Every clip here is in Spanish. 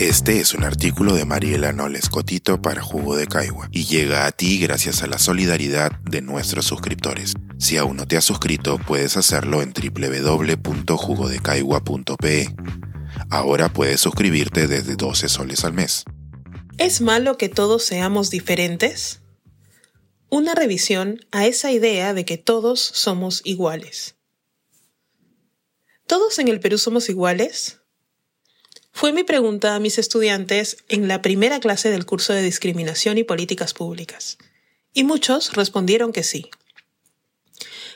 Este es un artículo de Mariela Noles Cotito para Jugo de Caigua y llega a ti gracias a la solidaridad de nuestros suscriptores. Si aún no te has suscrito, puedes hacerlo en www.jugodecaigua.pe. Ahora puedes suscribirte desde 12 soles al mes. ¿Es malo que todos seamos diferentes? Una revisión a esa idea de que todos somos iguales. ¿Todos en el Perú somos iguales? Fue mi pregunta a mis estudiantes en la primera clase del curso de discriminación y políticas públicas, y muchos respondieron que sí.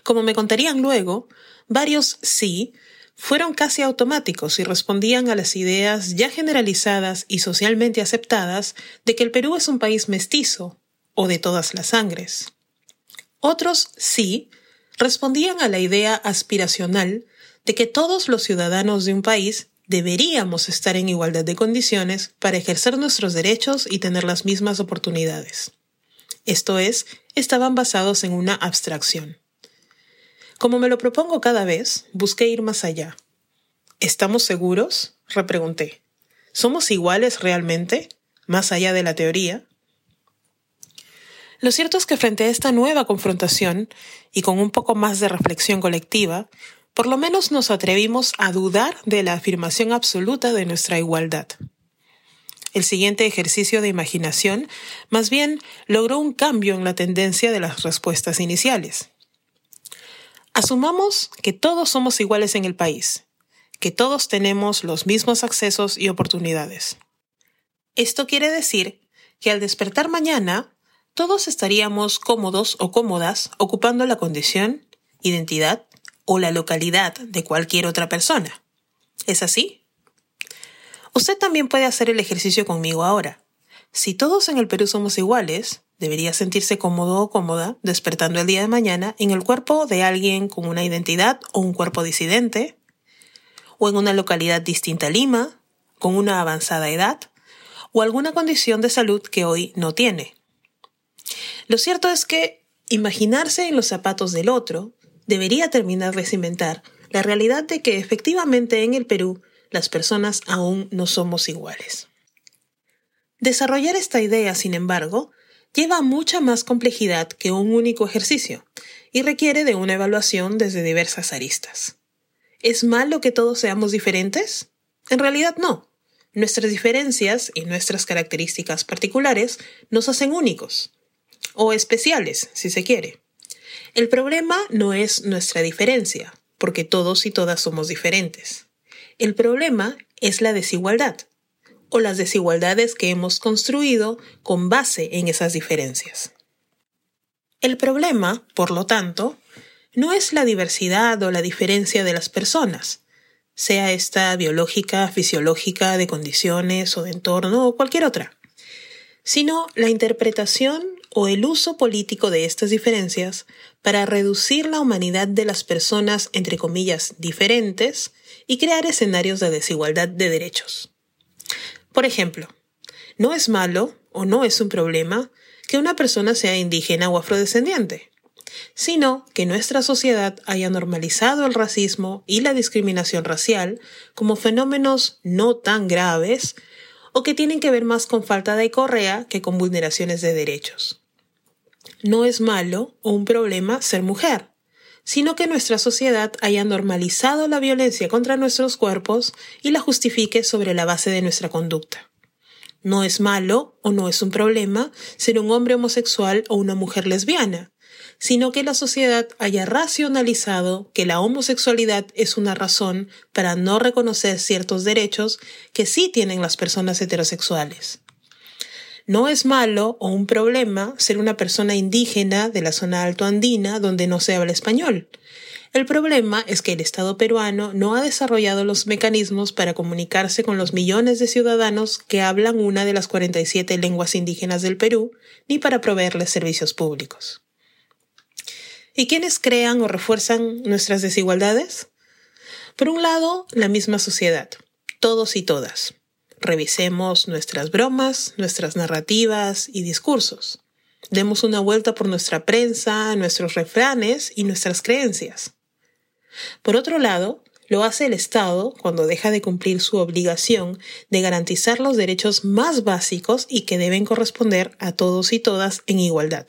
Como me contarían luego, varios sí fueron casi automáticos y respondían a las ideas ya generalizadas y socialmente aceptadas de que el Perú es un país mestizo o de todas las sangres. Otros sí respondían a la idea aspiracional de que todos los ciudadanos de un país deberíamos estar en igualdad de condiciones para ejercer nuestros derechos y tener las mismas oportunidades. Esto es, estaban basados en una abstracción. Como me lo propongo cada vez, busqué ir más allá. ¿Estamos seguros? repregunté. ¿Somos iguales realmente? Más allá de la teoría. Lo cierto es que frente a esta nueva confrontación, y con un poco más de reflexión colectiva, por lo menos nos atrevimos a dudar de la afirmación absoluta de nuestra igualdad. El siguiente ejercicio de imaginación más bien logró un cambio en la tendencia de las respuestas iniciales. Asumamos que todos somos iguales en el país, que todos tenemos los mismos accesos y oportunidades. Esto quiere decir que al despertar mañana, todos estaríamos cómodos o cómodas ocupando la condición, identidad o la localidad de cualquier otra persona. ¿Es así? Usted también puede hacer el ejercicio conmigo ahora. Si todos en el Perú somos iguales, debería sentirse cómodo o cómoda despertando el día de mañana en el cuerpo de alguien con una identidad o un cuerpo disidente, o en una localidad distinta a Lima, con una avanzada edad, o alguna condición de salud que hoy no tiene. Lo cierto es que imaginarse en los zapatos del otro debería terminar de cimentar la realidad de que efectivamente en el Perú las personas aún no somos iguales. Desarrollar esta idea, sin embargo, lleva mucha más complejidad que un único ejercicio y requiere de una evaluación desde diversas aristas. ¿Es malo que todos seamos diferentes? En realidad no. Nuestras diferencias y nuestras características particulares nos hacen únicos, o especiales, si se quiere. El problema no es nuestra diferencia, porque todos y todas somos diferentes. El problema es la desigualdad, o las desigualdades que hemos construido con base en esas diferencias. El problema, por lo tanto, no es la diversidad o la diferencia de las personas, sea esta biológica, fisiológica, de condiciones o de entorno o cualquier otra, sino la interpretación o el uso político de estas diferencias para reducir la humanidad de las personas, entre comillas, diferentes y crear escenarios de desigualdad de derechos. Por ejemplo, no es malo o no es un problema que una persona sea indígena o afrodescendiente, sino que nuestra sociedad haya normalizado el racismo y la discriminación racial como fenómenos no tan graves o que tienen que ver más con falta de correa que con vulneraciones de derechos no es malo o un problema ser mujer, sino que nuestra sociedad haya normalizado la violencia contra nuestros cuerpos y la justifique sobre la base de nuestra conducta. No es malo o no es un problema ser un hombre homosexual o una mujer lesbiana, sino que la sociedad haya racionalizado que la homosexualidad es una razón para no reconocer ciertos derechos que sí tienen las personas heterosexuales. No es malo o un problema ser una persona indígena de la zona altoandina donde no se habla español. El problema es que el Estado peruano no ha desarrollado los mecanismos para comunicarse con los millones de ciudadanos que hablan una de las 47 lenguas indígenas del Perú, ni para proveerles servicios públicos. ¿Y quiénes crean o refuerzan nuestras desigualdades? Por un lado, la misma sociedad, todos y todas revisemos nuestras bromas, nuestras narrativas y discursos. Demos una vuelta por nuestra prensa, nuestros refranes y nuestras creencias. Por otro lado, Lo hace el Estado cuando deja de cumplir su obligación de garantizar los derechos más básicos y que deben corresponder a todos y todas en igualdad.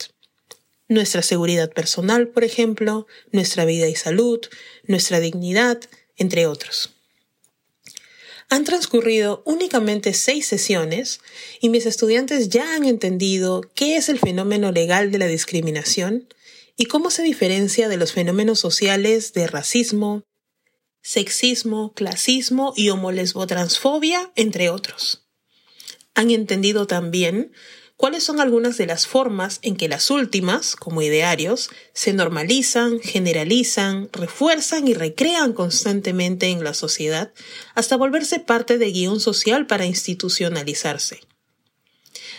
Nuestra seguridad personal, por ejemplo, nuestra vida y salud, nuestra dignidad, entre otros. Han transcurrido únicamente seis sesiones y mis estudiantes ya han entendido qué es el fenómeno legal de la discriminación y cómo se diferencia de los fenómenos sociales de racismo, sexismo, clasismo y homolesbotransfobia, entre otros. Han entendido también cuáles son algunas de las formas en que las últimas, como idearios, se normalizan, generalizan, refuerzan y recrean constantemente en la sociedad hasta volverse parte de guion social para institucionalizarse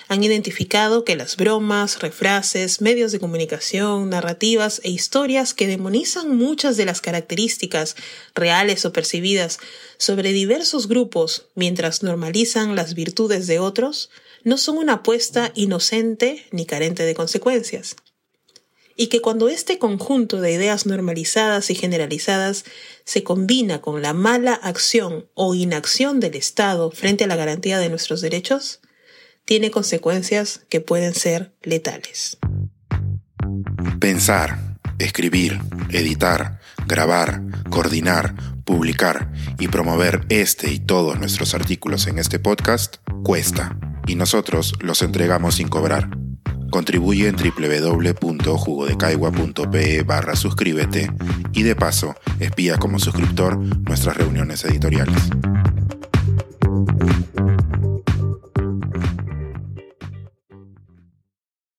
han identificado que las bromas, refrases, medios de comunicación, narrativas e historias que demonizan muchas de las características reales o percibidas sobre diversos grupos mientras normalizan las virtudes de otros, no son una apuesta inocente ni carente de consecuencias. Y que cuando este conjunto de ideas normalizadas y generalizadas se combina con la mala acción o inacción del Estado frente a la garantía de nuestros derechos, tiene consecuencias que pueden ser letales. Pensar, escribir, editar, grabar, coordinar, publicar y promover este y todos nuestros artículos en este podcast cuesta y nosotros los entregamos sin cobrar. Contribuye en www.jugodecaigua.pe barra suscríbete y de paso espía como suscriptor nuestras reuniones editoriales.